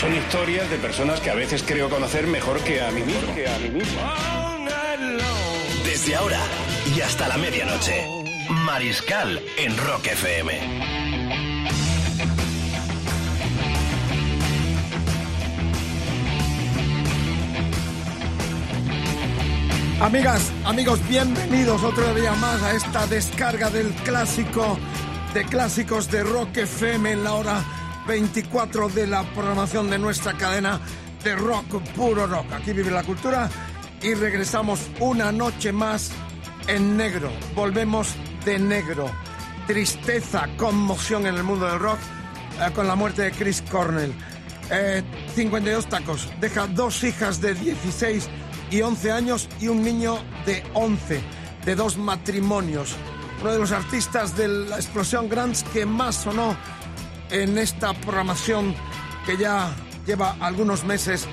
Son historias de personas que a veces creo conocer mejor que a mí mismo. Que a mí mismo. Desde ahora y hasta la medianoche, Mariscal en Rock FM. Amigas, amigos, bienvenidos otro día más a esta descarga del clásico de clásicos de Rock FM en la hora 24 de la programación de nuestra cadena de rock, puro rock. Aquí vive la cultura y regresamos una noche más en negro. Volvemos de negro. Tristeza, conmoción en el mundo del rock eh, con la muerte de Chris Cornell. Eh, 52 tacos. Deja dos hijas de 16 y 11 años y un niño de 11, de dos matrimonios. Uno de los artistas de la explosión Grants que más sonó en esta programación que ya lleva algunos meses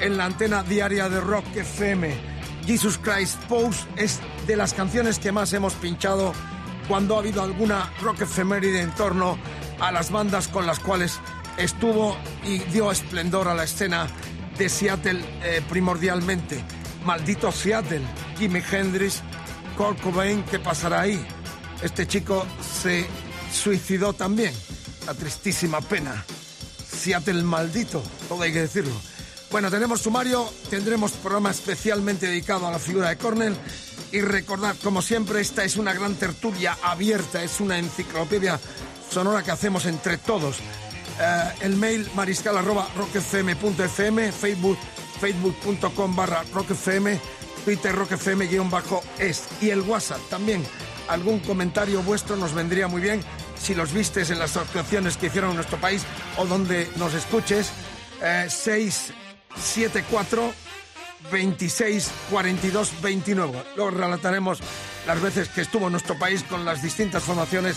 en la antena diaria de Rock FM. Jesus Christ Pose es de las canciones que más hemos pinchado cuando ha habido alguna rock efeméride en torno a las bandas con las cuales estuvo y dio esplendor a la escena de Seattle eh, primordialmente. Maldito Seattle, Jimi Hendrix, Kurt Cobain, ¿qué pasará ahí? Este chico se suicidó también. La tristísima pena. Seattle maldito, todo hay que decirlo. Bueno, tenemos sumario, tendremos programa especialmente dedicado a la figura de Cornell. Y recordad, como siempre, esta es una gran tertulia abierta, es una enciclopedia sonora que hacemos entre todos. Eh, el mail mariscal arroba Facebook facebook.com barra rockfm, Twitter rockfm guion bajo es y el WhatsApp también. Algún comentario vuestro nos vendría muy bien si los vistes en las actuaciones que hicieron en nuestro país o donde nos escuches. Eh, 674 26 42 29. Luego relataremos las veces que estuvo en nuestro país con las distintas formaciones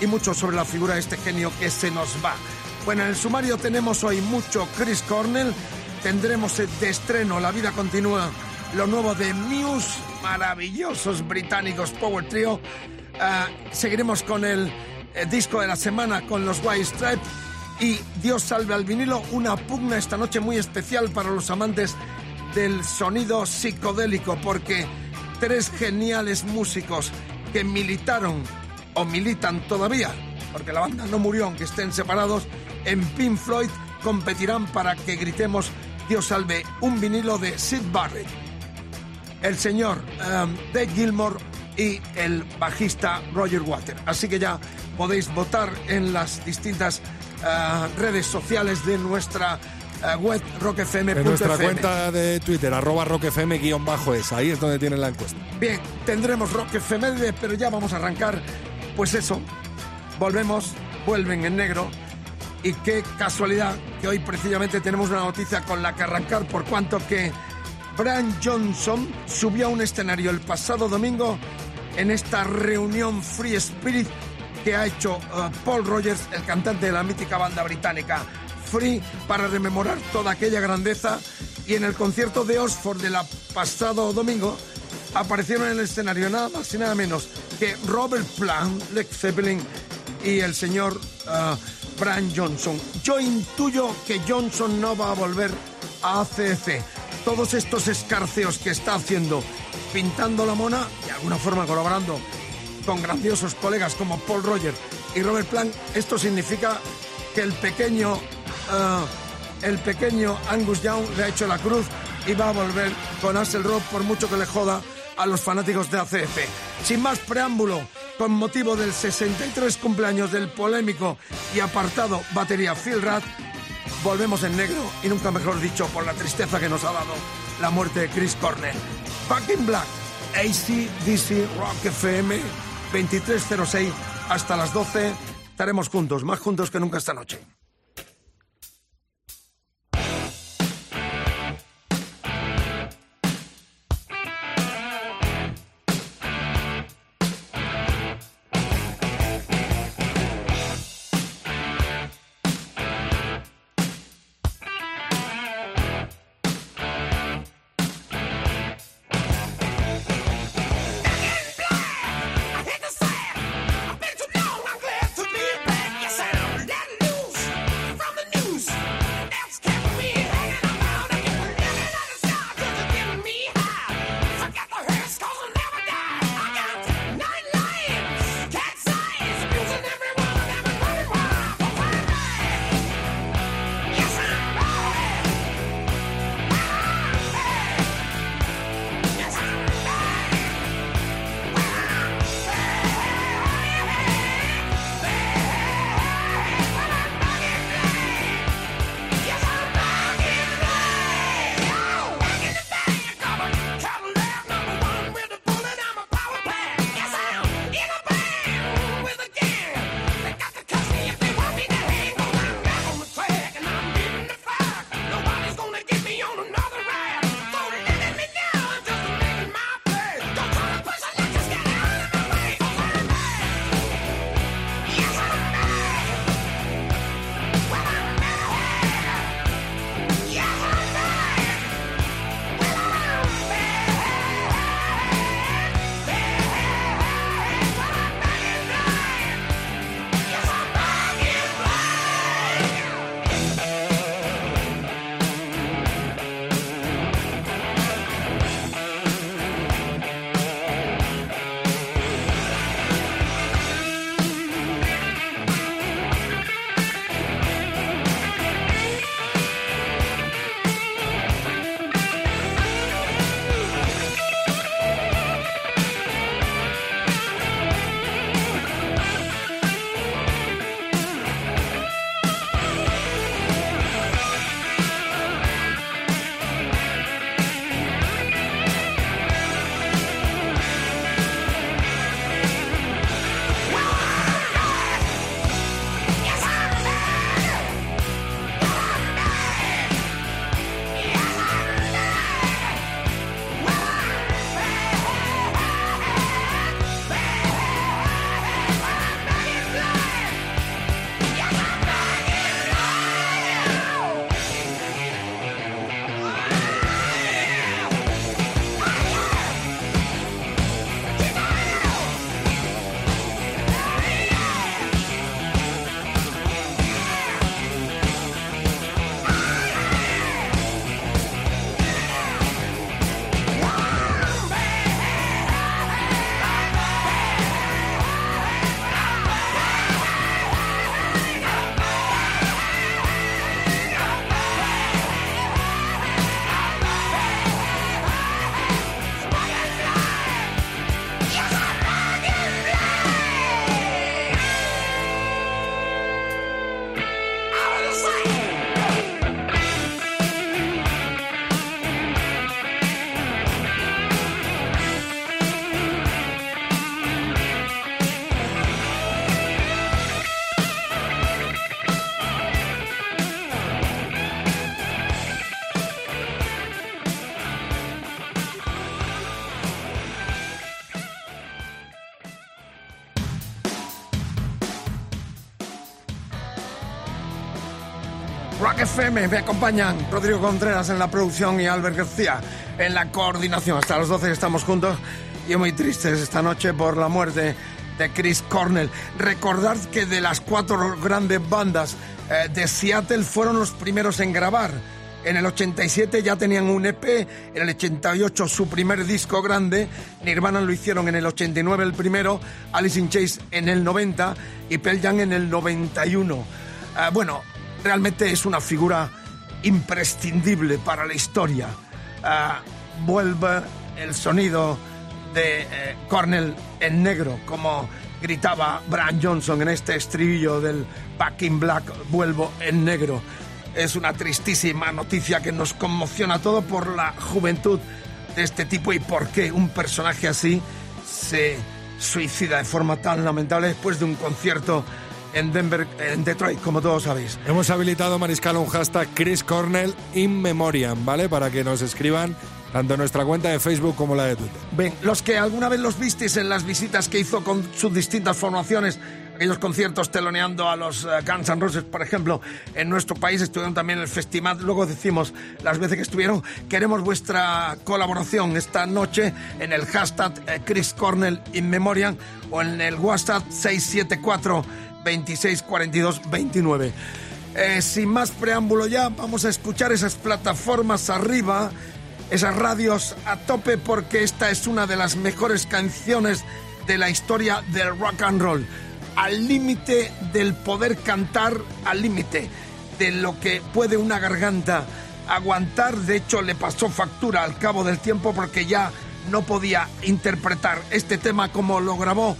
y mucho sobre la figura de este genio que se nos va. Bueno, en el sumario tenemos hoy mucho Chris Cornell, tendremos de estreno La vida continúa, lo nuevo de Muse, maravillosos británicos Power Trio. Ah, seguiremos con el eh, disco de la semana con los White Stripes. Y Dios salve al vinilo, una pugna esta noche muy especial para los amantes del sonido psicodélico porque tres geniales músicos que militaron o militan todavía, porque la banda no murió aunque estén separados, en Pink Floyd competirán para que gritemos Dios salve un vinilo de Sid Barrett, el señor um, Dave Gilmore y el bajista Roger Water. Así que ya podéis votar en las distintas uh, redes sociales de nuestra uh, web rockfm.fm. En nuestra cuenta de Twitter, arroba rockfm-es. Ahí es donde tienen la encuesta. Bien, tendremos Rock efeméride, pero ya vamos a arrancar. Pues eso, volvemos, vuelven en negro. Y qué casualidad que hoy precisamente tenemos una noticia con la que arrancar, por cuanto que Brian Johnson subió a un escenario el pasado domingo en esta reunión Free Spirit que ha hecho uh, Paul Rogers, el cantante de la mítica banda británica Free, para rememorar toda aquella grandeza. Y en el concierto de Oxford del pasado domingo aparecieron en el escenario nada más y nada menos que Robert Plant, Led Zeppelin y el señor uh, Brian Johnson. Yo intuyo que Johnson no va a volver a ACC. Todos estos escarceos que está haciendo, pintando la mona, alguna forma colaborando con grandiosos colegas como Paul Roger y Robert Plant, esto significa que el pequeño, uh, el pequeño Angus Young le ha hecho la cruz y va a volver con Rock por mucho que le joda a los fanáticos de ACF. Sin más preámbulo, con motivo del 63 cumpleaños del polémico y apartado batería Phil Rath, volvemos en negro y nunca mejor dicho por la tristeza que nos ha dado la muerte de Chris Cornell. Back in Black, ACDC Rock FM 2306 hasta las 12 estaremos juntos, más juntos que nunca esta noche. Me acompañan Rodrigo Contreras en la producción y Albert García en la coordinación. Hasta las 12 estamos juntos y muy tristes esta noche por la muerte de Chris Cornell. Recordad que de las cuatro grandes bandas eh, de Seattle fueron los primeros en grabar. En el 87 ya tenían un EP, en el 88 su primer disco grande, Nirvana lo hicieron en el 89 el primero, Alice in Chains en el 90 y Pearl Jam en el 91. Eh, bueno, realmente es una figura imprescindible para la historia. Uh, vuelve el sonido de eh, Cornell en negro, como gritaba Brian Johnson en este estribillo del Back in Black, vuelvo en negro. Es una tristísima noticia que nos conmociona todo por la juventud de este tipo y por qué un personaje así se suicida de forma tan lamentable después de un concierto en Denver, en Detroit, como todos sabéis. Hemos habilitado, Mariscal, un hashtag Chris Cornell in memoriam, ¿vale? Para que nos escriban tanto en nuestra cuenta de Facebook como la de Twitter. Ven, los que alguna vez los visteis en las visitas que hizo con sus distintas formaciones, aquellos conciertos teloneando a los uh, Guns N' Roses, por ejemplo, en nuestro país, estuvieron también en el festival, luego decimos las veces que estuvieron, queremos vuestra colaboración esta noche en el hashtag eh, Chris Cornell in memoriam o en el WhatsApp 674 26 42 29. Eh, sin más preámbulo ya, vamos a escuchar esas plataformas arriba, esas radios a tope, porque esta es una de las mejores canciones de la historia del rock and roll. Al límite del poder cantar, al límite de lo que puede una garganta aguantar. De hecho, le pasó factura al cabo del tiempo porque ya no podía interpretar este tema como lo grabó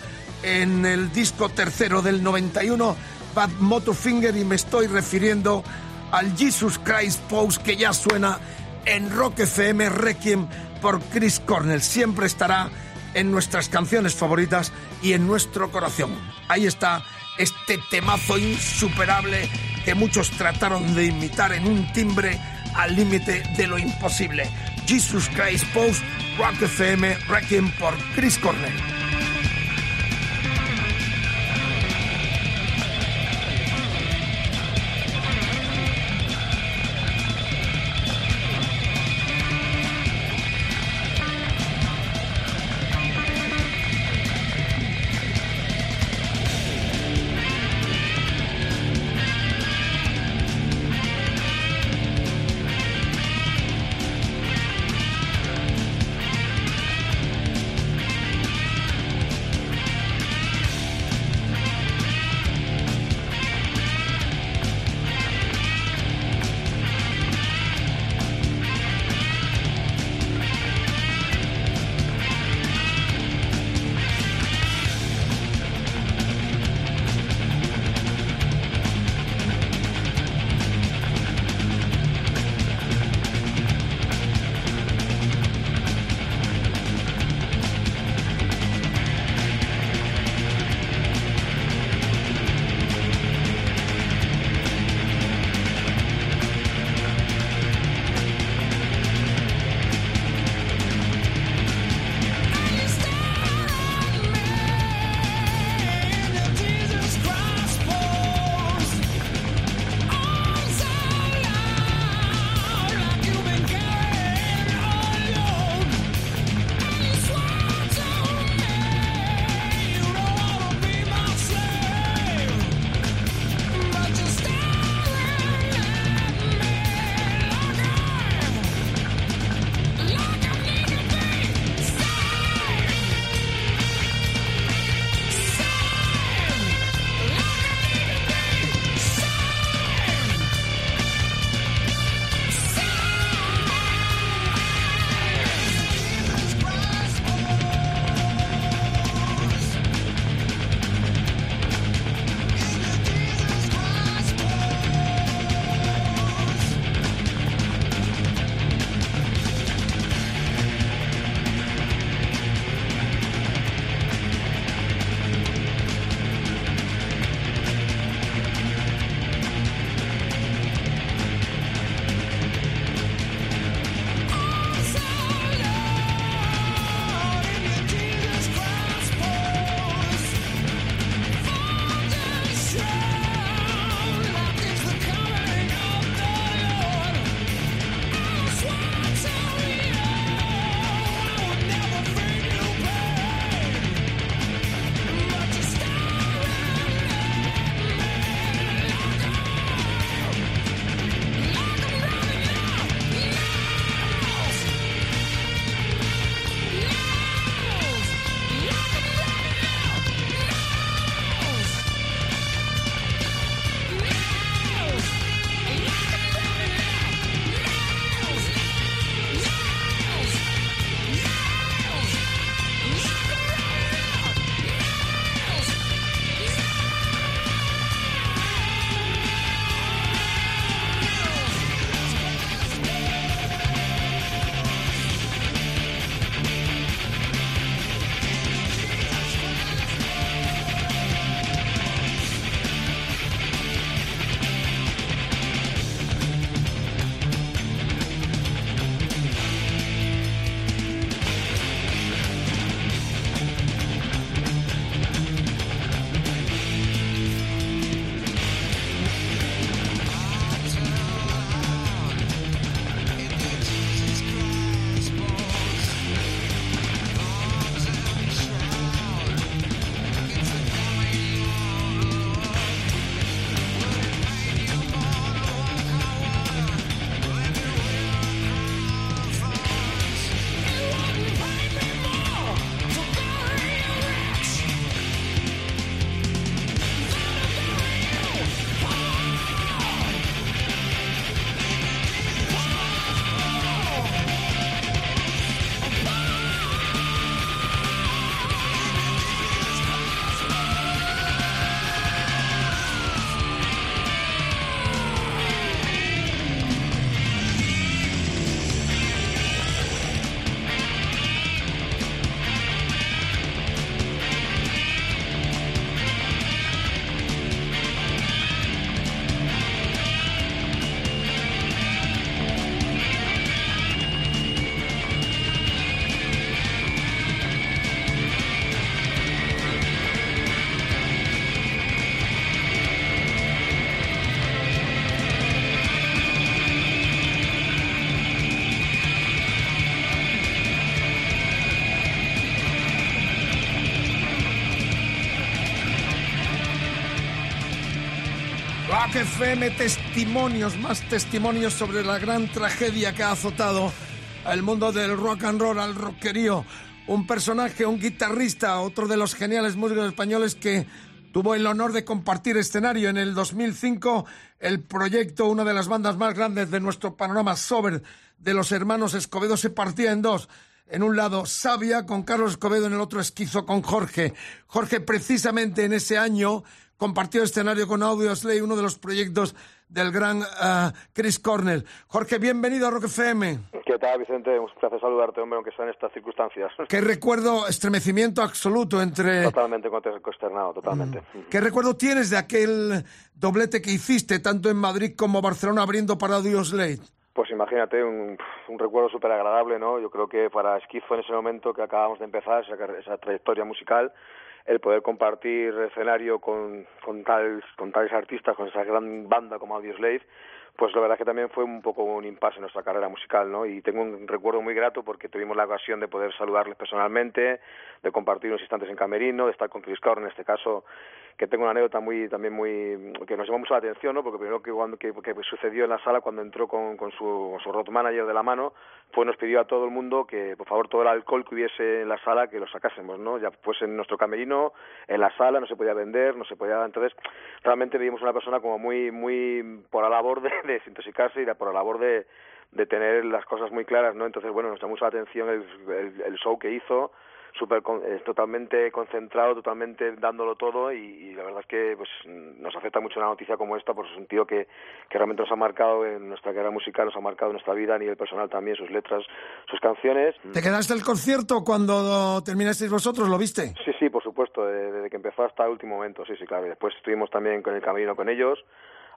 en el disco tercero del 91, Bad Motorfinger, y me estoy refiriendo al Jesus Christ Pose que ya suena en Rock FM Requiem por Chris Cornell. Siempre estará en nuestras canciones favoritas y en nuestro corazón. Ahí está este temazo insuperable que muchos trataron de imitar en un timbre al límite de lo imposible. Jesus Christ Pose, Rock FM Requiem por Chris Cornell. FM testimonios, más testimonios sobre la gran tragedia que ha azotado al mundo del rock and roll, al rockerío. Un personaje, un guitarrista, otro de los geniales músicos españoles que tuvo el honor de compartir escenario en el 2005 el proyecto, una de las bandas más grandes de nuestro panorama sober de los hermanos Escobedo se partía en dos. En un lado Sabia con Carlos Escobedo, en el otro Esquizo con Jorge. Jorge precisamente en ese año compartió escenario con Audio Slay, uno de los proyectos del gran uh, Chris Cornell. Jorge, bienvenido a Rock FM. ¿Qué tal, Vicente? Un placer saludarte, hombre, aunque sea en estas circunstancias. Qué recuerdo, estremecimiento absoluto entre... Totalmente consternado, totalmente. Mm. ¿Qué recuerdo tienes de aquel doblete que hiciste, tanto en Madrid como Barcelona, abriendo para Audio Slade? Pues imagínate, un, un recuerdo súper agradable, ¿no? Yo creo que para Esquizo en ese momento que acabamos de empezar esa, esa trayectoria musical, el poder compartir escenario con, con, tales, con tales artistas, con esa gran banda como Audioslave, pues la verdad que también fue un poco un impasse en nuestra carrera musical, ¿no? Y tengo un recuerdo muy grato porque tuvimos la ocasión de poder saludarles personalmente, de compartir unos instantes en camerino, de estar con Chris en este caso, que tengo una anécdota muy también muy que nos llamó mucho la atención, ¿no? Porque primero que cuando que, que sucedió en la sala cuando entró con, con su, su road manager de la mano, pues nos pidió a todo el mundo que por favor todo el alcohol que hubiese en la sala que lo sacásemos, ¿no? Ya pues en nuestro camerino, en la sala no se podía vender, no se podía, entonces realmente vimos una persona como muy muy por la labor de, de desintoxicarse y por la labor de de tener las cosas muy claras, ¿no? Entonces, bueno, nos llamó mucho la atención el, el, el show que hizo, super, totalmente concentrado, totalmente dándolo todo y, y, la verdad es que pues nos afecta mucho una noticia como esta, por su sentido que, que realmente nos ha marcado en nuestra carrera musical, nos ha marcado en nuestra vida a nivel personal también, sus letras, sus canciones. ¿Te quedaste el concierto cuando terminasteis vosotros? ¿Lo viste? Sí, sí, por supuesto, desde que empezó hasta el último momento, sí, sí, claro. Y después estuvimos también con el camino con ellos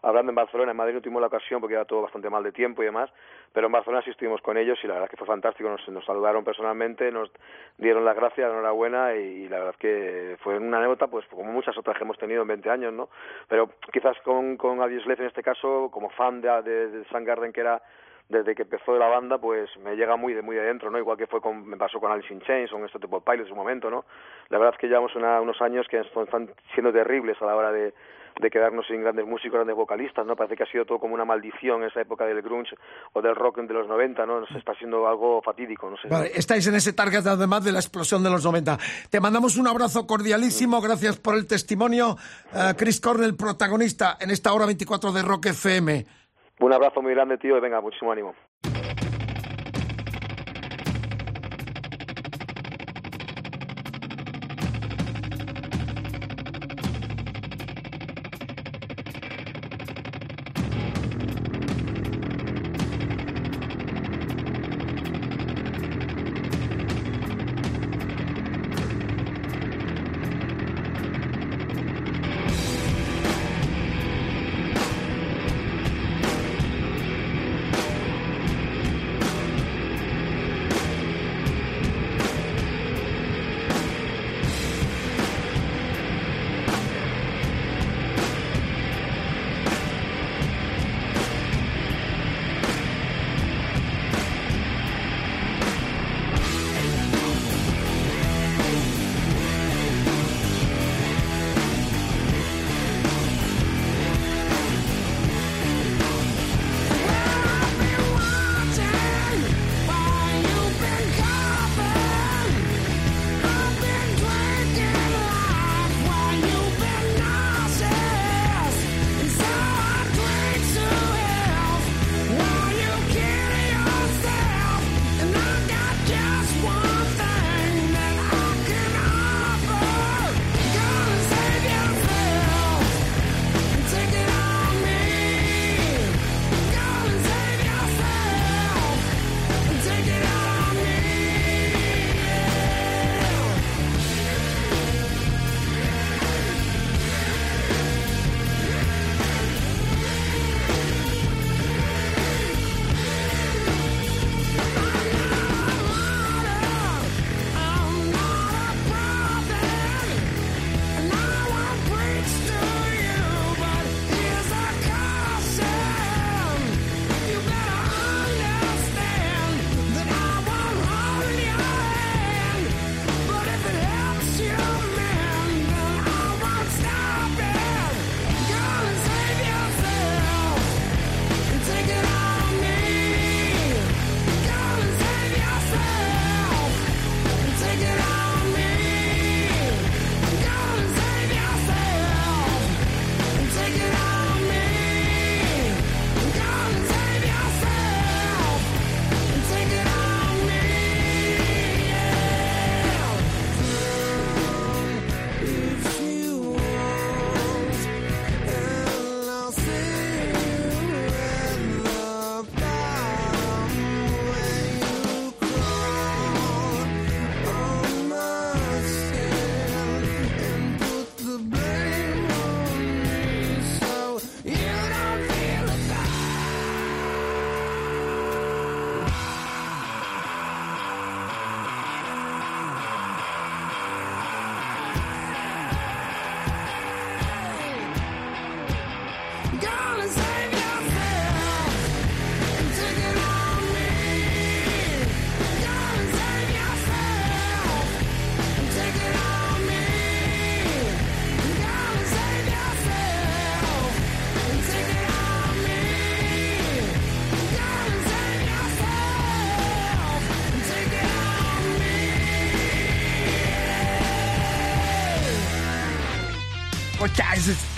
hablando en Barcelona, en Madrid no tuvimos la ocasión porque era todo bastante mal de tiempo y demás, pero en Barcelona sí estuvimos con ellos y la verdad es que fue fantástico, nos, nos saludaron personalmente, nos dieron las gracias, enhorabuena y, y, la verdad es que fue una anécdota pues como muchas otras que hemos tenido en 20 años, ¿no? Pero quizás con, con Adieslef en este caso, como fan de, de, de que era desde que empezó la banda, pues me llega muy de muy de ¿no? Igual que fue con, me pasó con Alice in Chains o con este tipo de Pilots en su momento, ¿no? La verdad es que llevamos una, unos años que están siendo terribles a la hora de, de quedarnos sin grandes músicos, grandes vocalistas, ¿no? Parece que ha sido todo como una maldición esa época del grunge o del rock de los 90, ¿no? Nos está siendo algo fatídico, no sé. Vale, estáis en ese target además de la explosión de los 90. Te mandamos un abrazo cordialísimo, gracias por el testimonio. Uh, Chris Cornell, protagonista en esta hora 24 de Rock FM. Un abrazo muy grande, tío, y venga, muchísimo ánimo.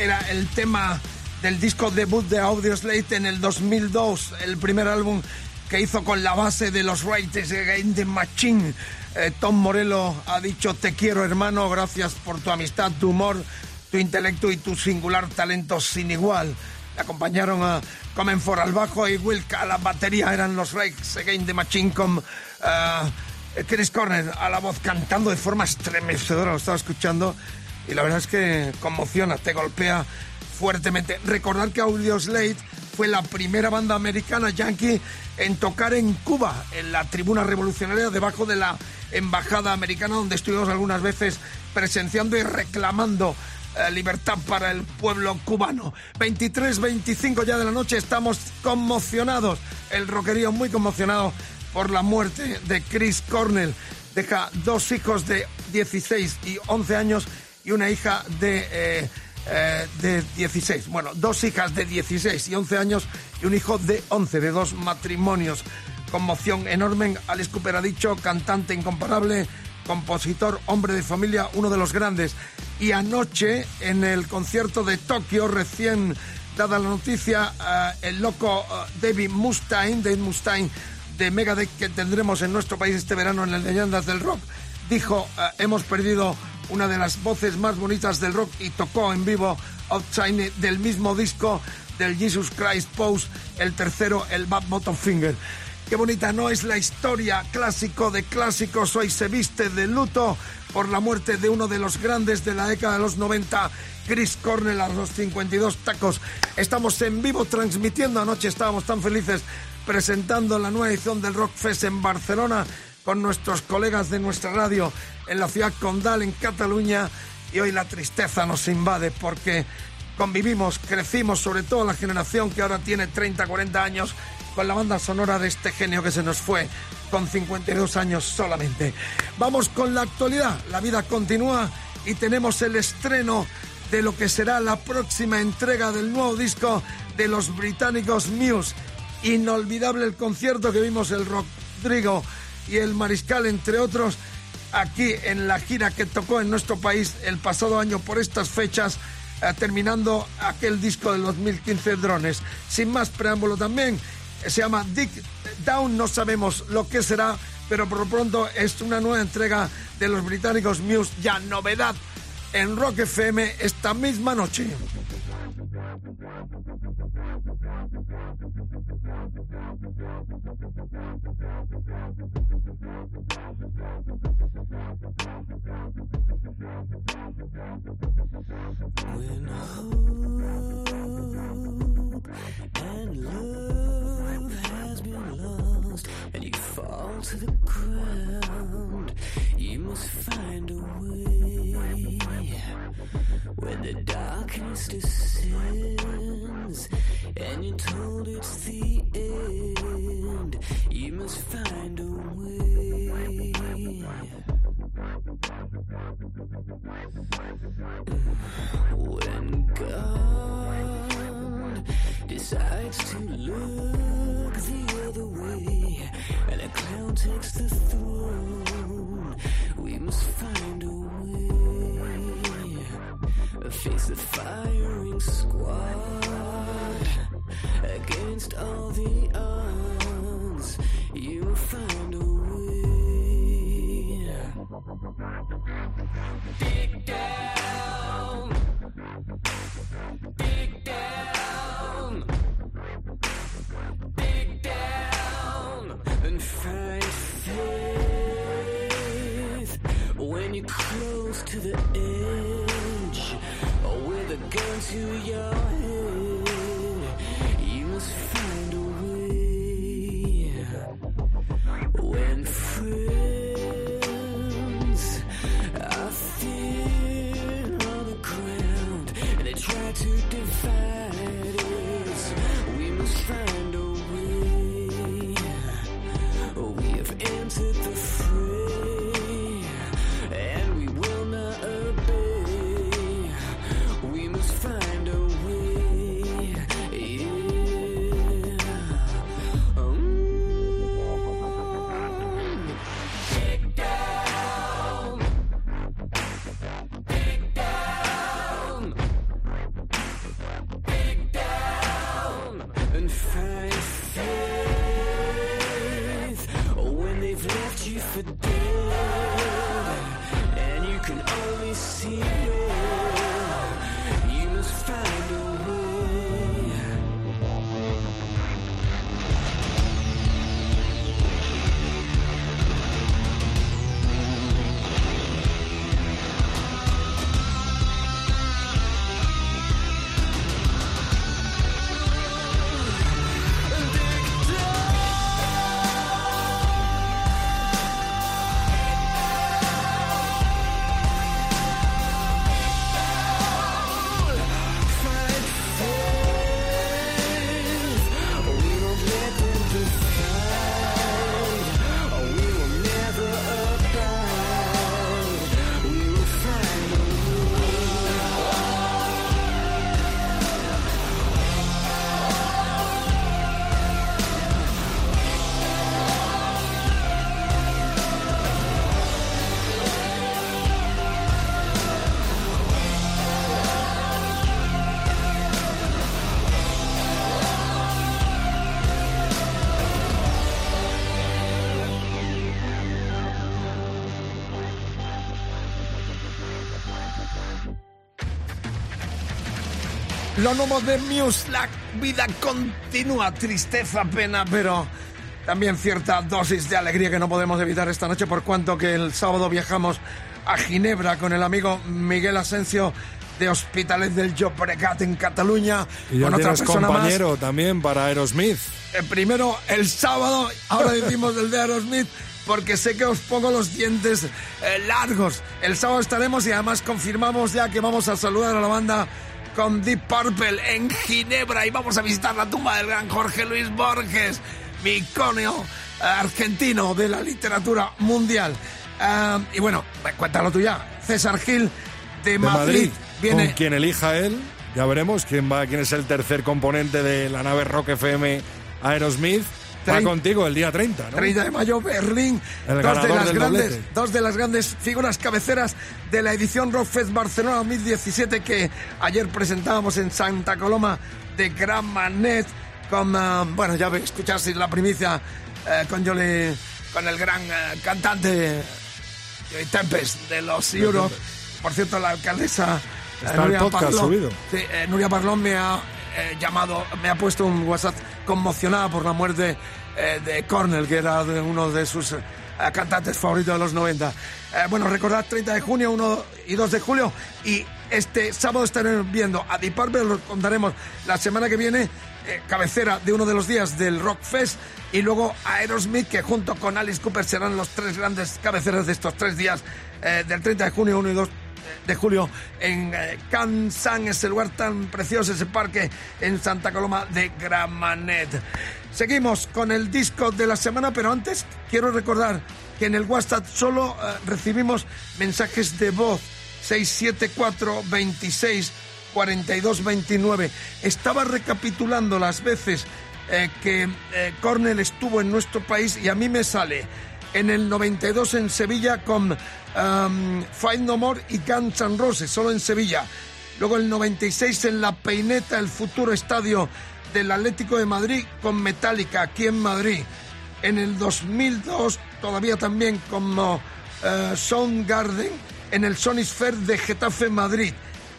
Era el tema del disco debut de Audioslave en el 2002, el primer álbum que hizo con la base de los Rates Against the Machine. Eh, Tom Morello ha dicho te quiero hermano, gracias por tu amistad, tu humor, tu intelecto y tu singular talento sin igual. Le acompañaron a Comenfor al bajo y Wilka a la batería, eran los Rates Against the Machine con eh, Chris Corner a la voz cantando de forma estremecedora, lo estaba escuchando y la verdad es que conmociona, te golpea fuertemente. Recordar que Audioslave fue la primera banda americana yankee en tocar en Cuba, en la tribuna revolucionaria debajo de la embajada americana, donde estuvimos algunas veces presenciando y reclamando eh, libertad para el pueblo cubano. 23-25 ya de la noche, estamos conmocionados, el rockerío muy conmocionado por la muerte de Chris Cornell. Deja dos hijos de 16 y 11 años y una hija de, eh, eh, de 16. Bueno, dos hijas de 16 y 11 años y un hijo de 11, de dos matrimonios. Conmoción enorme. Alice Cooper ha dicho, cantante incomparable, compositor, hombre de familia, uno de los grandes. Y anoche, en el concierto de Tokio, recién dada la noticia, eh, el loco David Mustaine, Dave Mustaine, de Megadeth que tendremos en nuestro país este verano en el Leyendas del Rock, dijo, hemos perdido una de las voces más bonitas del rock y tocó en vivo Outside del mismo disco del Jesus Christ Pose, el tercero, el Bad Bottom Finger. Qué bonita no es la historia clásico de clásicos, hoy se viste de luto por la muerte de uno de los grandes de la década de los 90, Chris Cornell a los 52 tacos. Estamos en vivo transmitiendo, anoche estábamos tan felices presentando la nueva edición del Rock Fest en Barcelona con nuestros colegas de nuestra radio en la ciudad condal, en Cataluña, y hoy la tristeza nos invade porque convivimos, crecimos, sobre todo la generación que ahora tiene 30, 40 años, con la banda sonora de este genio que se nos fue con 52 años solamente. Vamos con la actualidad, la vida continúa y tenemos el estreno de lo que será la próxima entrega del nuevo disco de los británicos Muse. Inolvidable el concierto que vimos el Rodrigo y el Mariscal, entre otros, aquí en la gira que tocó en nuestro país el pasado año por estas fechas, eh, terminando aquel disco del 2015 Drones. Sin más preámbulo también, eh, se llama Dick Down, no sabemos lo que será, pero por lo pronto es una nueva entrega de los británicos Muse, ya novedad en Rock FM esta misma noche. When hope and love has been lost and you fall to the ground, you must find a way. When the darkness descends and you're told it's the end, you must find a way. When to look the other way and a clown takes the throne, we must find a way. Face the firing squad against all the odds. You'll find a way. Lo nuevo de Muse, la vida continúa, tristeza, pena, pero también cierta dosis de alegría que no podemos evitar esta noche, por cuanto que el sábado viajamos a Ginebra con el amigo Miguel Asensio de Hospitalet del Llobregat en Cataluña, Y ya con otra persona más. compañero también para Aerosmith. Eh, primero el sábado, ahora decimos el de Aerosmith, porque sé que os pongo los dientes eh, largos. El sábado estaremos y además confirmamos ya que vamos a saludar a la banda con Deep Purple en Ginebra y vamos a visitar la tumba del gran Jorge Luis Borges, mi iconio eh, argentino de la literatura mundial. Ah, y bueno, cuéntalo tú ya. César Gil de, de Madrid, Madrid, viene con quien elija él. Ya veremos quién va, quién es el tercer componente de la nave Rock FM Aerosmith. Va contigo el día 30, ¿no? 30 de mayo, Berlín. El dos, de las grandes, doblete. dos de las grandes figuras cabeceras de la edición Rockfest Barcelona 2017 que ayer presentábamos en Santa Coloma de Gran Manet con, ah, bueno, ya escuchasteis la primicia eh, con Jolly, con el gran eh, cantante Joey Tempest de los Euros. Por cierto, la alcaldesa Está el podcast Parlon- subido. Sí, Nuria Parlón me ha eh, llamado, me ha puesto un WhatsApp conmocionada por la muerte eh, de Cornell, que era uno de sus eh, cantantes favoritos de los 90. Eh, bueno, recordad 30 de junio, 1 y 2 de julio, y este sábado estaremos viendo a Deep Purple, lo contaremos la semana que viene, cabecera de uno de los días del Rock Fest, y luego Aerosmith, que junto con Alice Cooper serán los tres grandes cabeceras de estos tres días, del 30 de junio, 1 y 2 de julio en eh, Cansan, ese lugar tan precioso, ese parque en Santa Coloma de Gramanet. Seguimos con el disco de la semana, pero antes quiero recordar que en el WhatsApp solo eh, recibimos mensajes de voz 674 26 42 29. Estaba recapitulando las veces eh, que eh, Cornell estuvo en nuestro país y a mí me sale en el 92 en Sevilla con um, Fight No More y Guns N' Roses, solo en Sevilla. Luego el 96 en La Peineta, el futuro estadio del Atlético de Madrid con Metallica aquí en Madrid. En el 2002 todavía también como eh, Soundgarden en el Sonisphere de Getafe Madrid.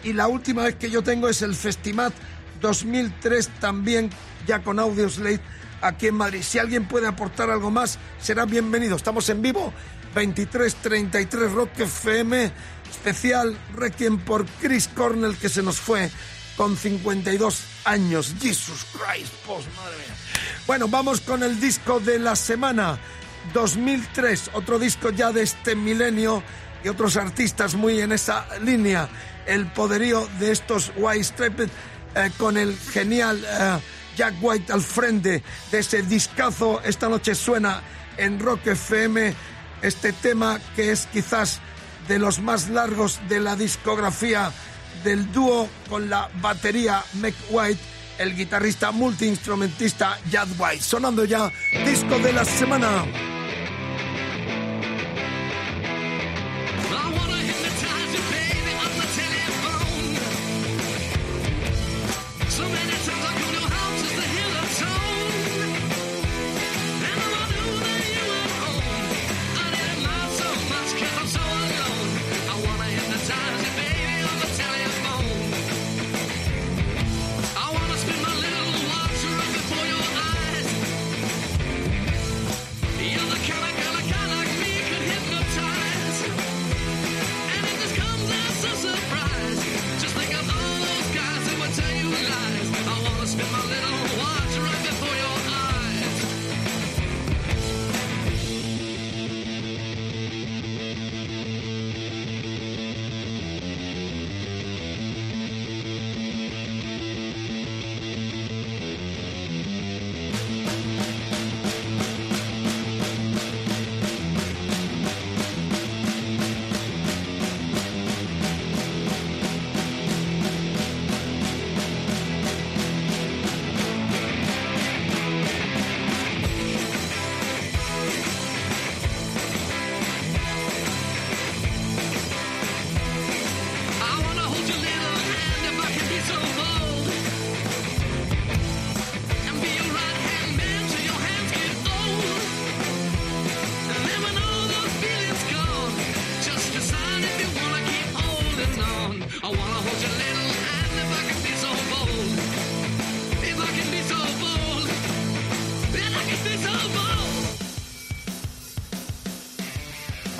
Y la última vez que yo tengo es el Festimat 2003 también ya con Audio Slate aquí en Madrid. Si alguien puede aportar algo más, será bienvenido. Estamos en vivo, 2333 Rock FM, especial Requiem por Chris Cornell que se nos fue con 52 años. Jesus Christ, post, madre mía. Bueno, vamos con el disco de la semana 2003, otro disco ya de este milenio y otros artistas muy en esa línea. El poderío de estos White Striped eh, con el genial eh, Jack White al frente de ese discazo. Esta noche suena en Rock FM este tema que es quizás de los más largos de la discografía del dúo con la batería Mick White, el guitarrista multiinstrumentista Jack White. Sonando ya disco de la semana.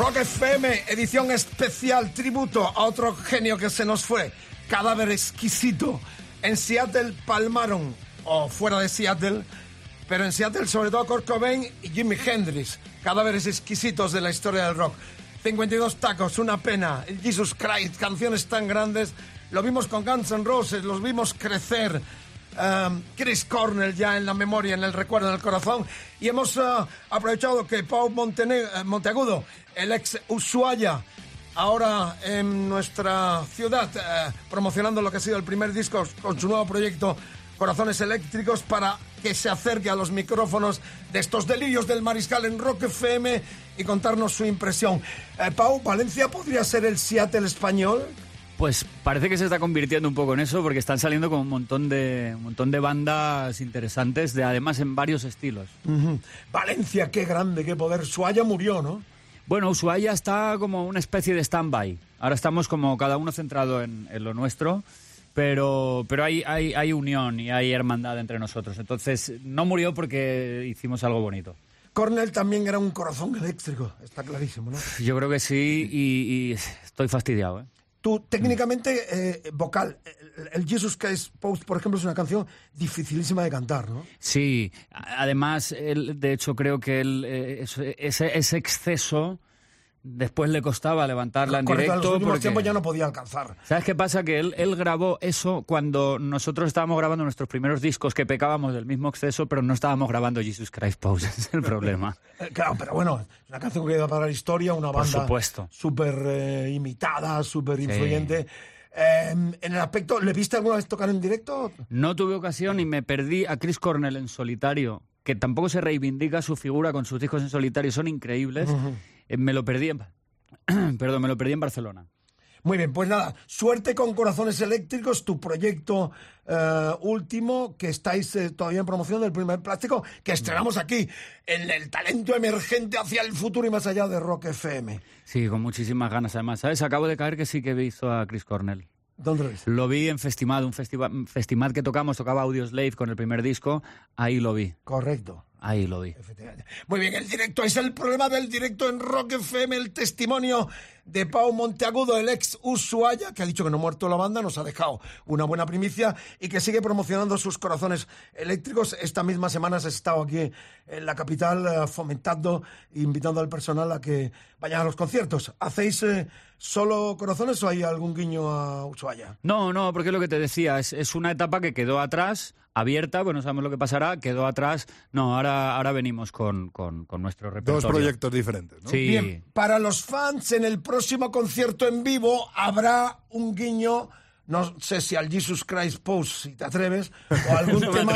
Rock FM, edición especial, tributo a otro genio que se nos fue, cadáver exquisito. En Seattle palmaron, o fuera de Seattle, pero en Seattle sobre todo Kurt Cobain y Jimi Hendrix, cadáveres exquisitos de la historia del rock. 52 tacos, una pena, Jesus Christ, canciones tan grandes. Lo vimos con Guns N' Roses, los vimos crecer. Um, Chris Cornell ya en la memoria, en el recuerdo, en el corazón. Y hemos uh, aprovechado que Pau Montene- eh, Monteagudo, el ex Ushuaia, ahora en nuestra ciudad, eh, promocionando lo que ha sido el primer disco con su nuevo proyecto Corazones Eléctricos, para que se acerque a los micrófonos de estos delirios del Mariscal en Rock FM y contarnos su impresión. Eh, Pau, ¿Valencia podría ser el Seattle español? Pues parece que se está convirtiendo un poco en eso porque están saliendo con un montón de, un montón de bandas interesantes, de, además en varios estilos. Valencia, qué grande, qué poder. Suaya murió, ¿no? Bueno, Ushuaia está como una especie de stand-by. Ahora estamos como cada uno centrado en, en lo nuestro, pero, pero hay, hay, hay unión y hay hermandad entre nosotros. Entonces, no murió porque hicimos algo bonito. Cornell también era un corazón eléctrico, está clarísimo, ¿no? Yo creo que sí y, y estoy fastidiado. ¿eh? Tú, técnicamente, eh, vocal, el, el Jesus Christ Post, por ejemplo, es una canción dificilísima de cantar, ¿no? Sí, además, de hecho, creo que él, eh, ese, ese- ese exceso después le costaba levantarla en Correcto, en los directo. porque- tiempos ya no podía alcanzar. ¿Sabes qué pasa? Que él, él grabó eso cuando nosotros estábamos grabando nuestros primeros discos que pecábamos del mismo exceso, pero no estábamos grabando Jesus Christ Pose, es el problema. Eh, Claro, pero bueno, una canción que queda para la historia, una Por banda supuesto. súper eh, imitada, súper influyente. Eh, en el aspecto, ¿le viste alguna vez tocar en directo? No tuve ocasión y me perdí a Chris Cornell en solitario, que tampoco se reivindica su figura con sus discos en solitario, son increíbles. Eh, Me lo perdí en... Perdón, me lo perdí en Barcelona. Muy bien, pues nada, suerte con Corazones Eléctricos, tu proyecto eh, último, que estáis eh, todavía en promoción del primer plástico, que estrenamos aquí, en el talento emergente hacia el futuro y más allá de Rock FM. Sí, con muchísimas ganas además. ¿Sabes? Acabo de caer que sí que he visto a Chris Cornell. ¿Dónde lo ves? Lo vi en Festimad, un festival, festival que tocamos, tocaba Audioslave con el primer disco, ahí lo vi, Correcto. Ahí lo vi. Muy bien, el directo es el problema del directo en Rock FM, el testimonio de Pau Monteagudo, el ex Ushuaia, que ha dicho que no ha muerto la banda, nos ha dejado una buena primicia y que sigue promocionando sus corazones eléctricos. Esta misma semana has estado aquí en la capital eh, fomentando invitando al personal a que vayan a los conciertos. ¿Hacéis eh, solo corazones o hay algún guiño a Ushuaia? No, no, porque es lo que te decía, es, es una etapa que quedó atrás, abierta, pues no sabemos lo que pasará, quedó atrás. No, ahora, ahora venimos con, con, con nuestro Dos repertorio. proyectos diferentes, ¿no? Sí. Bien, para los fans, en el próximo concierto en vivo habrá un guiño, no sé si al Jesus Christ Pose, si te atreves, o algún No tema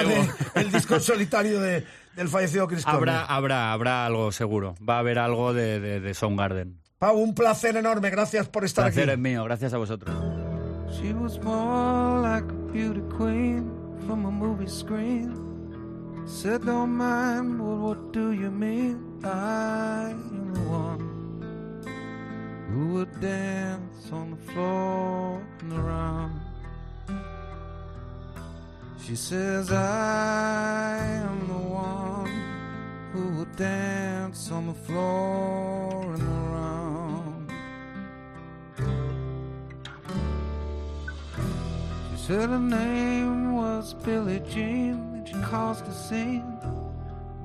del disco solitario de- del fallecido Chris Habrá, Cornell. habrá, habrá algo seguro. Va a haber algo de, de, de Soundgarden. Pau, un placer enorme, gracias por estar placer aquí. es mío, gracias a vosotros. She was more like a beauty queen from a movie screen. Said, don't mind, well, what do you mean? I am the one who would dance on the floor and around. She says, I am the one who would dance on the floor and around. Said her name was Billie Jean, and she caused a scene.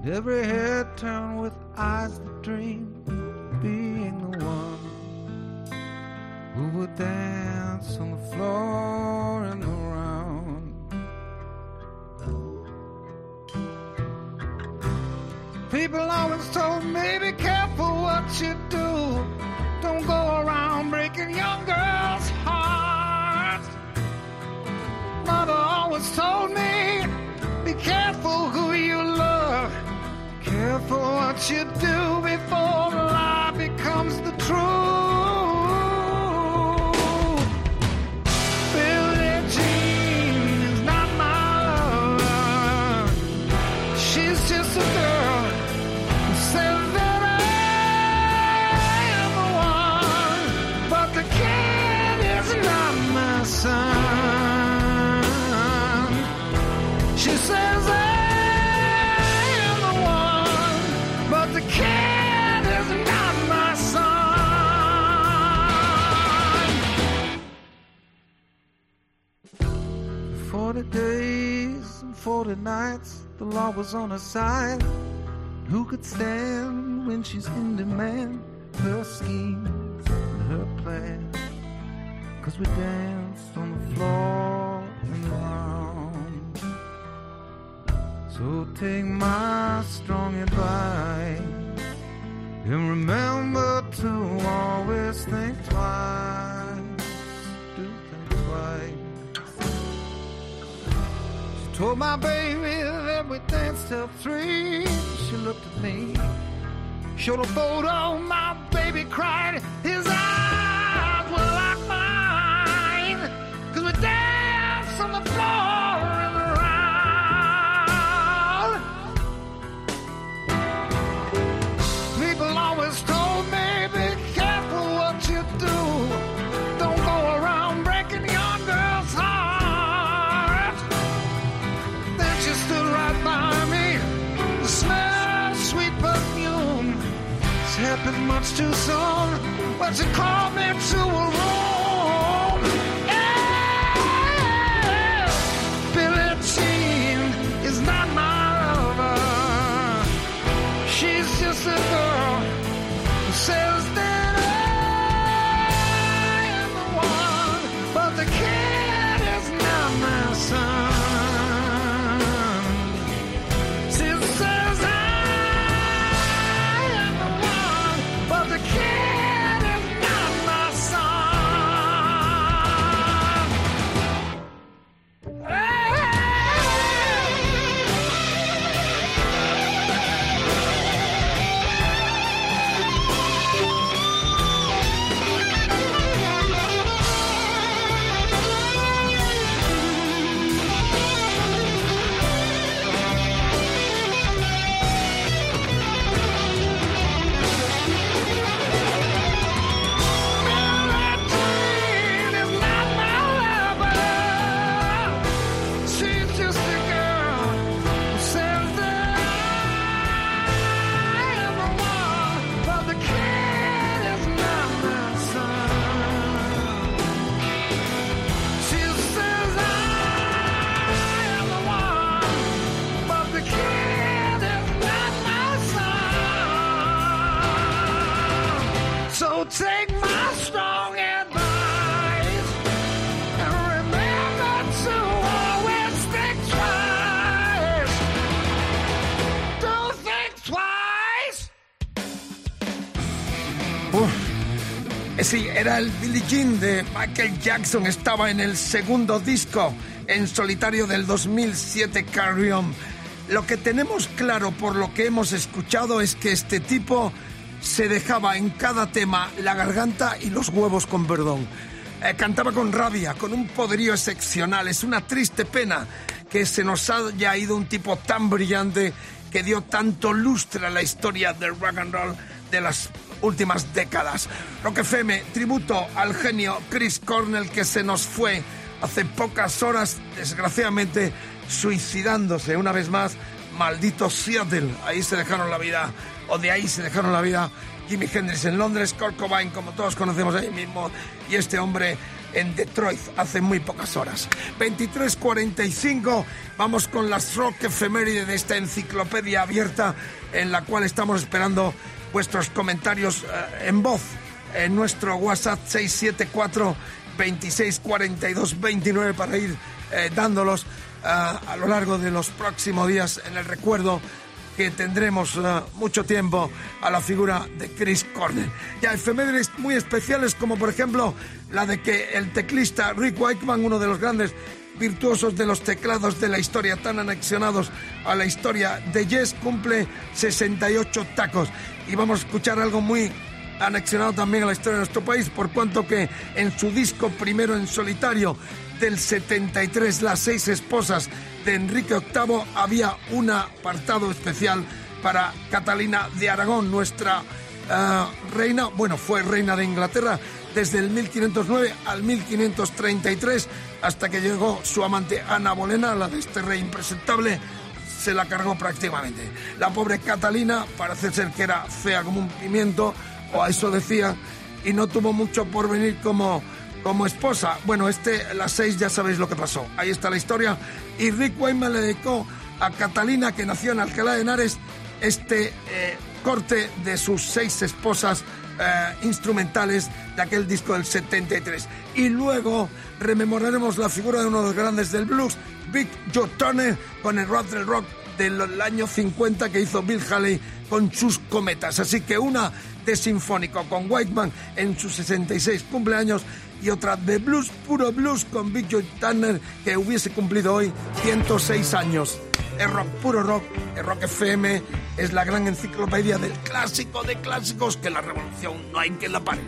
And every head turned with eyes that dream, being the one who would dance on the floor and around. People always told me, be careful what you do. Don't go around breaking young girls' careful who you love. Careful what you do before 40 nights, the law was on her side. Who could stand when she's in demand? Her schemes and her plans. Cause we danced on the floor and around. So take my strong advice. And remember to always think twice. Told my baby that we danced till three. She looked at me, showed a photo. My baby cried. His eyes Much too soon, but you called me to a room. Era el Billie Jean de Michael Jackson. Estaba en el segundo disco en solitario del 2007, Carry On. Lo que tenemos claro por lo que hemos escuchado es que este tipo se dejaba en cada tema la garganta y los huevos con perdón. Eh, cantaba con rabia, con un poderío excepcional. Es una triste pena que se nos haya ido un tipo tan brillante que dio tanto lustre a la historia del rock and roll de las últimas décadas. Rock FM, tributo al genio Chris Cornell que se nos fue hace pocas horas, desgraciadamente suicidándose una vez más. Maldito Seattle, ahí se dejaron la vida, o de ahí se dejaron la vida Jimi Hendrix en Londres, Kurt como todos conocemos ahí mismo, y este hombre en Detroit hace muy pocas horas. 23.45, vamos con las rock efemérides de esta enciclopedia abierta en la cual estamos esperando vuestros comentarios eh, en voz en nuestro WhatsApp 674 2642 29 para ir eh, dándolos eh, a lo largo de los próximos días en el recuerdo que tendremos eh, mucho tiempo a la figura de Chris Cornell. Ya efemérides muy especiales como por ejemplo la de que el teclista Rick Wakeman, uno de los grandes virtuosos de los teclados de la historia, tan anexionados a la historia de Yes, cumple 68 tacos. Y vamos a escuchar algo muy anexionado también a la historia de nuestro país, por cuanto que en su disco primero en solitario del 73, Las seis esposas de Enrique VIII, había un apartado especial para Catalina de Aragón, nuestra eh, reina, bueno, fue reina de Inglaterra desde el 1509 al 1533, hasta que llegó su amante Ana Bolena, la de este rey impresentable, se la cargó prácticamente. La pobre Catalina parece ser que era fea como un pimiento, o a eso decía, y no tuvo mucho por venir como como esposa. Bueno, este, las seis ya sabéis lo que pasó. Ahí está la historia. Y Rick Wayman le dedicó a Catalina, que nació en Alcalá de Henares, este eh, corte de sus seis esposas eh, instrumentales de aquel disco del 73. Y luego rememoraremos la figura de uno de los grandes del blues, Big Joe Turner, con el rock del rock del año 50 que hizo Bill Haley con sus cometas. Así que una de sinfónico con Whiteman en sus 66 cumpleaños y otra de blues, puro blues con Big Joe Turner que hubiese cumplido hoy 106 años. Es rock, puro rock, es rock FM, es la gran enciclopedia del clásico de clásicos que la revolución no hay quien la pare.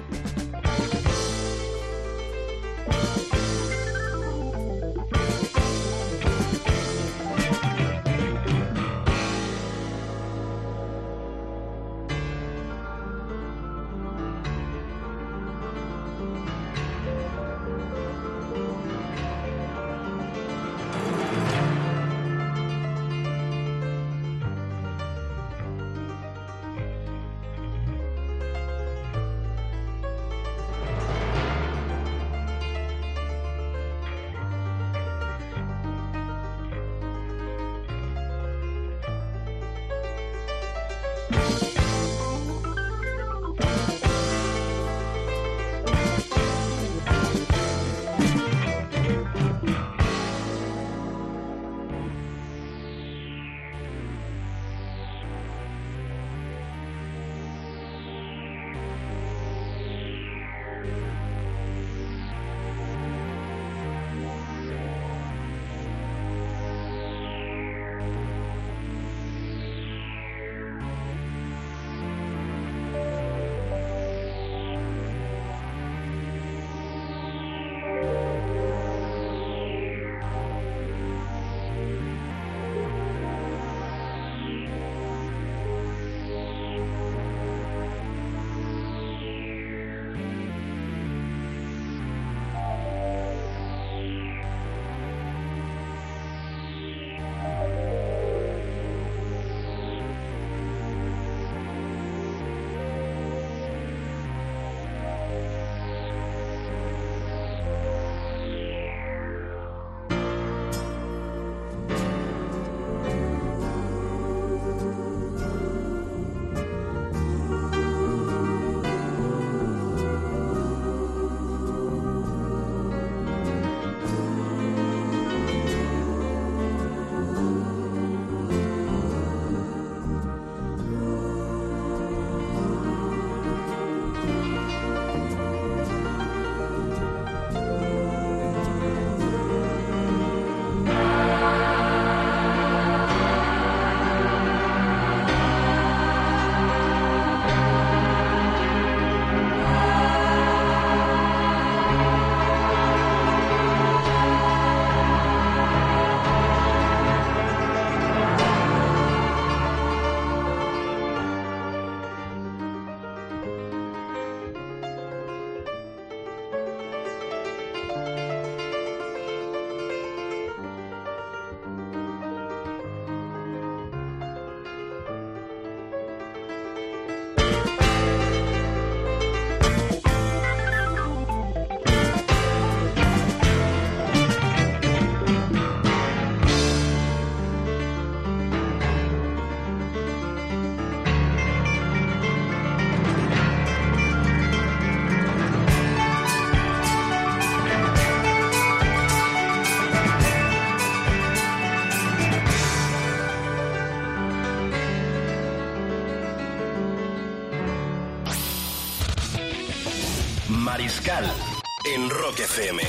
Rock FM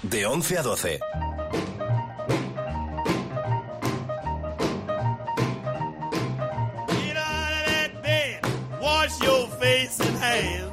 de 11 a 12. Get out of that bed, wash your face and.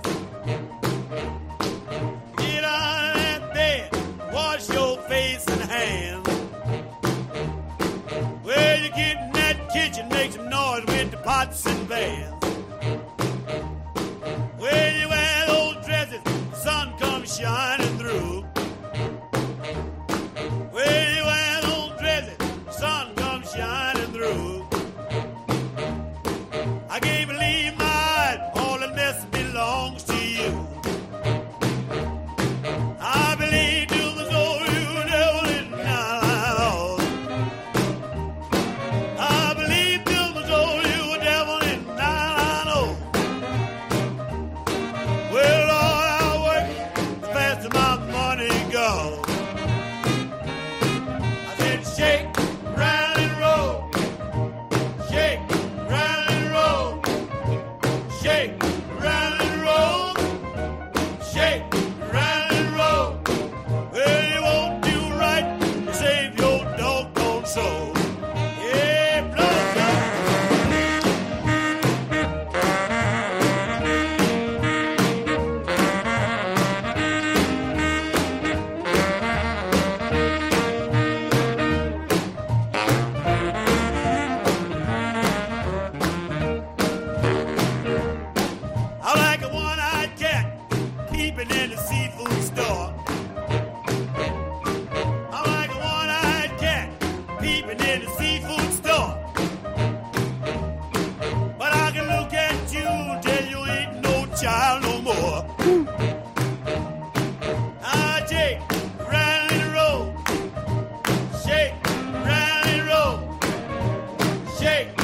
Shake.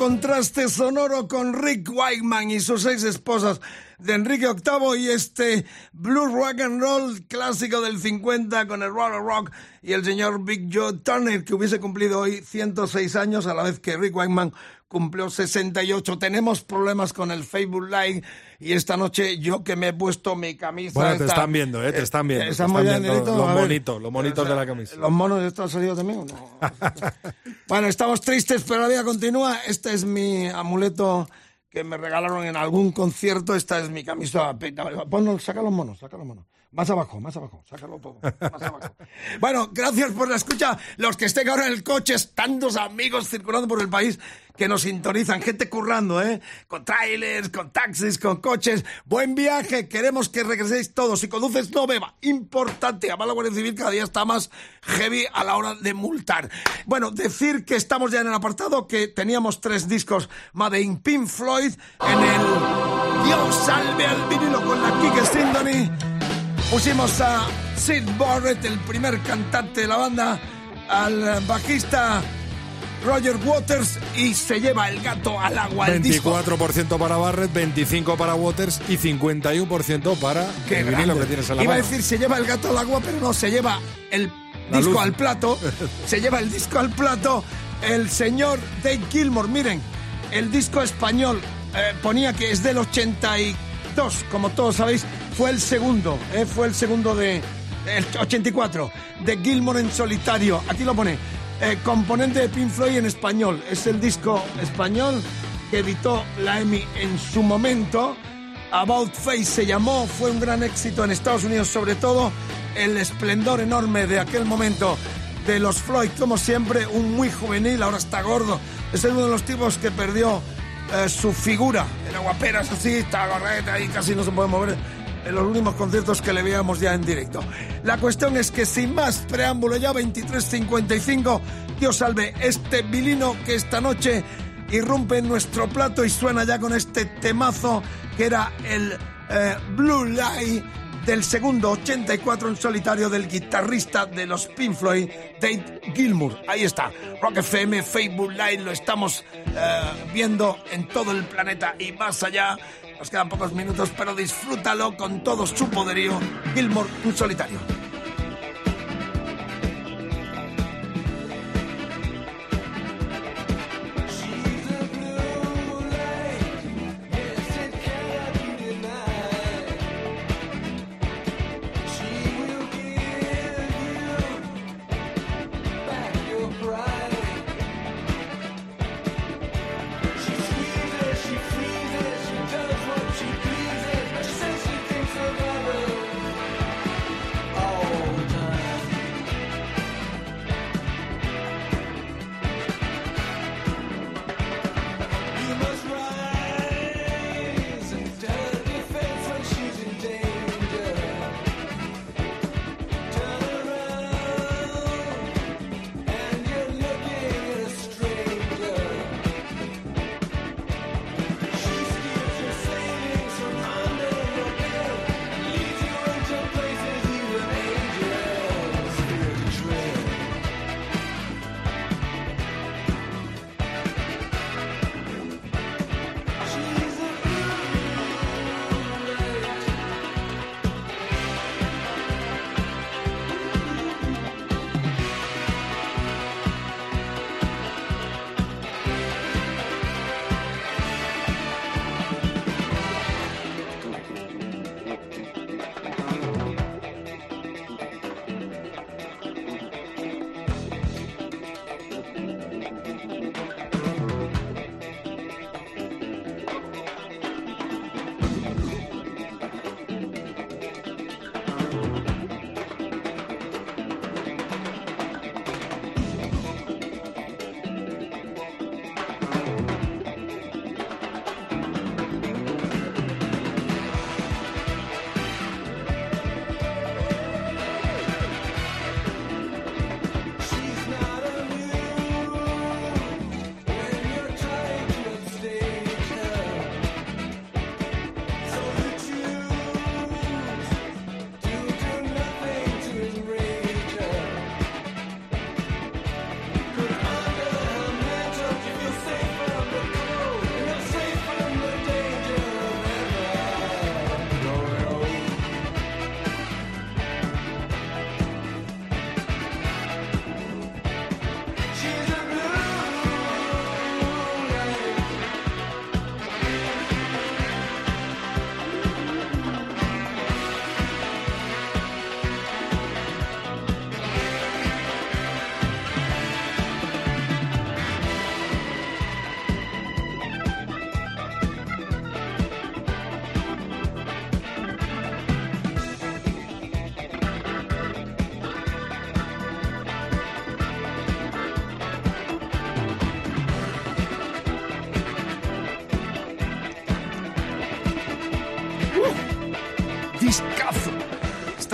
Contraste sonoro con Rick Wakeman y sus seis esposas de Enrique VIII y este blues rock and roll clásico del 50 con el rock rock y el señor Big Joe Turner que hubiese cumplido hoy 106 años a la vez que Rick Wakeman cumplió 68. Tenemos problemas con el Facebook Live y esta noche yo que me he puesto mi camisa. Bueno, te están viendo, ¿eh? Te están viendo. te Estamos están viendo directo, los monitos, los monitos de la camisa. ¿Los monos estos han salido también o no? bueno, estamos tristes, pero la vida continúa. Este es mi amuleto que me regalaron en algún concierto. Esta es mi camisa. Ponlo, saca los monos, saca los monos. Más abajo, más abajo, sácalo todo. Más. Bueno, gracias por la escucha. Los que estén ahora en el coche, tantos amigos circulando por el país que nos sintonizan, gente currando, ¿eh? Con trailers, con taxis, con coches. Buen viaje, queremos que regreséis todos. Si conduces, no beba. Importante, además la Guardia Civil cada día está más heavy a la hora de multar. Bueno, decir que estamos ya en el apartado, que teníamos tres discos Made in Pink Floyd, en el Dios salve al vinilo con la Kike Sindoni. Pusimos a Sid Barrett, el primer cantante de la banda, al bajista Roger Waters y se lleva el gato al agua. El disco. 24% para Barrett, 25% para Waters y 51% para Qué el vinilo que tienes en la Iba a decir se lleva el gato al agua, pero no, se lleva el La disco luz. al plato. se lleva el disco al plato el señor Dave Gilmore. Miren, el disco español eh, ponía que es del 82, como todos sabéis, fue el segundo, eh, fue el segundo de el 84 de Gilmore en solitario. Aquí lo pone. eh, componente de Pink Floyd en español. Es el disco español que editó la EMI en su momento. About Face se llamó, fue un gran éxito en Estados Unidos, sobre todo el esplendor enorme de aquel momento de los Floyd, como siempre, un muy juvenil, ahora está gordo. Es uno de los tipos que perdió eh, su figura. Era guaperas así, está gorreta y casi no se puede mover en los últimos conciertos que le veíamos ya en directo. La cuestión es que sin más preámbulo ya 23.55, Dios salve este vilino que esta noche irrumpe en nuestro plato y suena ya con este temazo que era el eh, Blue Light del segundo 84 en solitario del guitarrista de los Pink Floyd, Dave Gilmour. Ahí está, Rock FM, Facebook Live, lo estamos eh, viendo en todo el planeta y más allá. Nos quedan pocos minutos, pero disfrútalo con todo su poderío. Gilmour en solitario.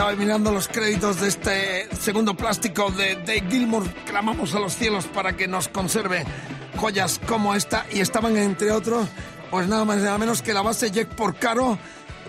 Estaba mirando los créditos de este segundo plástico de Dave Gilmour. Clamamos a los cielos para que nos conserve joyas como esta. Y estaban, entre otros, pues nada más y nada menos que la base Jack Porcaro,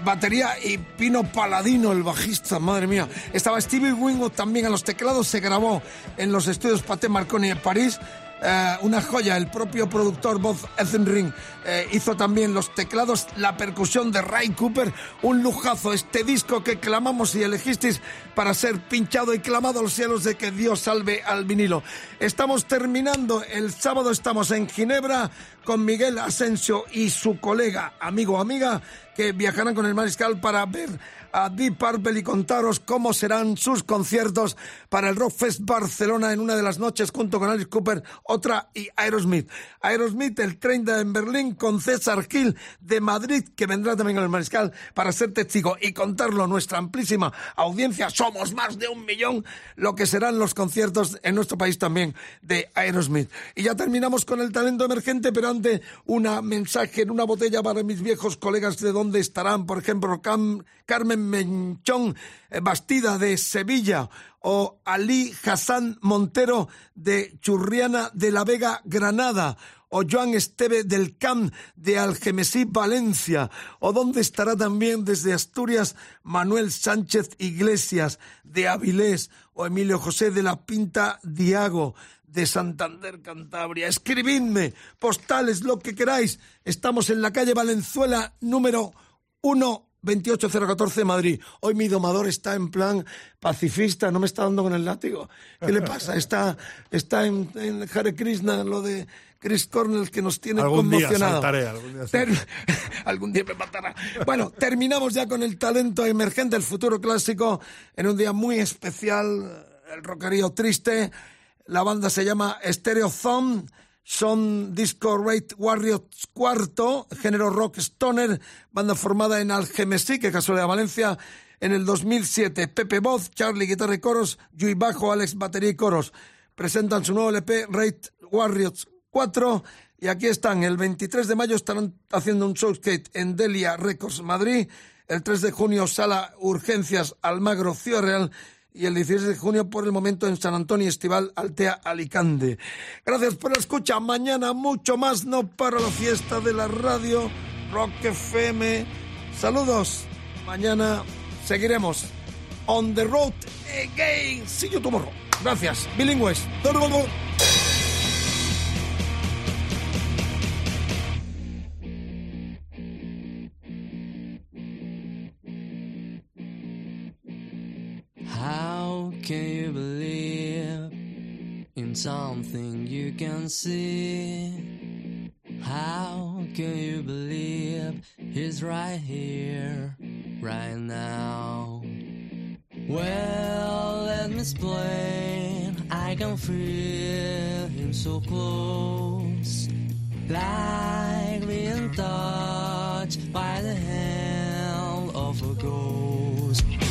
batería y Pino Paladino, el bajista, madre mía. Estaba Stevie Winwood también a los teclados. Se grabó en los estudios Paté Marconi en París. Eh, una joya, el propio productor Bob Ethenring eh, hizo también los teclados, la percusión de Ray Cooper, un lujazo, este disco que clamamos y elegisteis para ser pinchado y clamado a los cielos de que Dios salve al vinilo. Estamos terminando, el sábado estamos en Ginebra con Miguel Asensio y su colega, amigo amiga, que viajarán con el Mariscal para ver a Deep Purple y contaros cómo serán sus conciertos para el Rockfest Barcelona en una de las noches junto con Alice Cooper, otra y Aerosmith. Aerosmith el 30 en Berlín con César Gil de Madrid, que vendrá también al Mariscal para ser testigo y contarlo a nuestra amplísima audiencia. Somos más de un millón lo que serán los conciertos en nuestro país también de Aerosmith. Y ya terminamos con el talento emergente, pero ante una mensaje en una botella para mis viejos colegas de dónde estarán, por ejemplo, Carmen Menchón eh, Bastida de Sevilla o Ali Hassan Montero de Churriana de la Vega, Granada o Joan Esteve del Camp de Algemesí, Valencia, o dónde estará también desde Asturias Manuel Sánchez Iglesias de Avilés, o Emilio José de la Pinta Diago de Santander, Cantabria. Escribidme, postales, lo que queráis. Estamos en la calle Valenzuela número 1 28014 Madrid. Hoy mi domador está en plan pacifista, no me está dando con el látigo. ¿Qué le pasa? Está, está en, en Hare Krishna, lo de Chris Cornell que nos tiene Algún día conmocionado. saltaré, algún día algún día me matará. Bueno, terminamos ya con el talento emergente, el futuro clásico, en un día muy especial, el rockerío triste. La banda se llama Stereo Thumb, son Disco Rate Warriors cuarto, género rock stoner, banda formada en Algemesí, que casualidad Valencia, en el 2007. Pepe voz, Charlie guitarra y coros, Yui bajo, Alex batería y coros. Presentan su nuevo LP Rate Warriors 4 y aquí están. El 23 de mayo estarán haciendo un showskate en Delia Records Madrid. El 3 de junio Sala Urgencias Almagro Ciudad Real y el 16 de junio por el momento en San Antonio Estival Altea Alicante. Gracias por la escucha. Mañana mucho más, no para la fiesta de la radio Rock FM. Saludos. Mañana seguiremos on the road again. See you tomorrow. Gracias. Bilingües. Can you believe in something you can see? How can you believe he's right here, right now? Well, let me explain. I can feel him so close, like being touched by the hand of a ghost.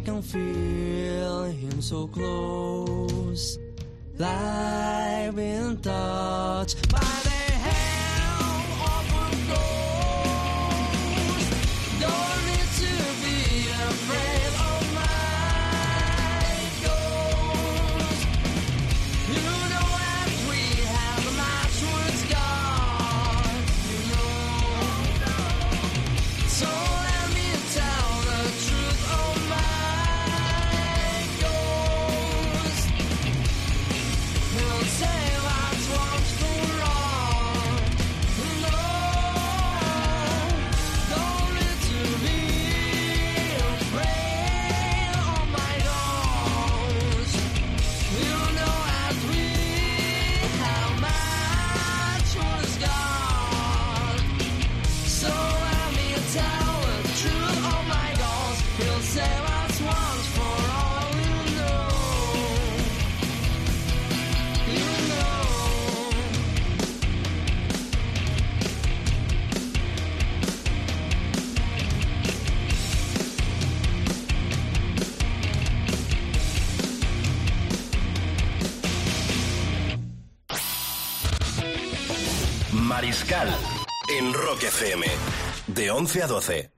I can feel him so close. Live in touch. 11 a 12.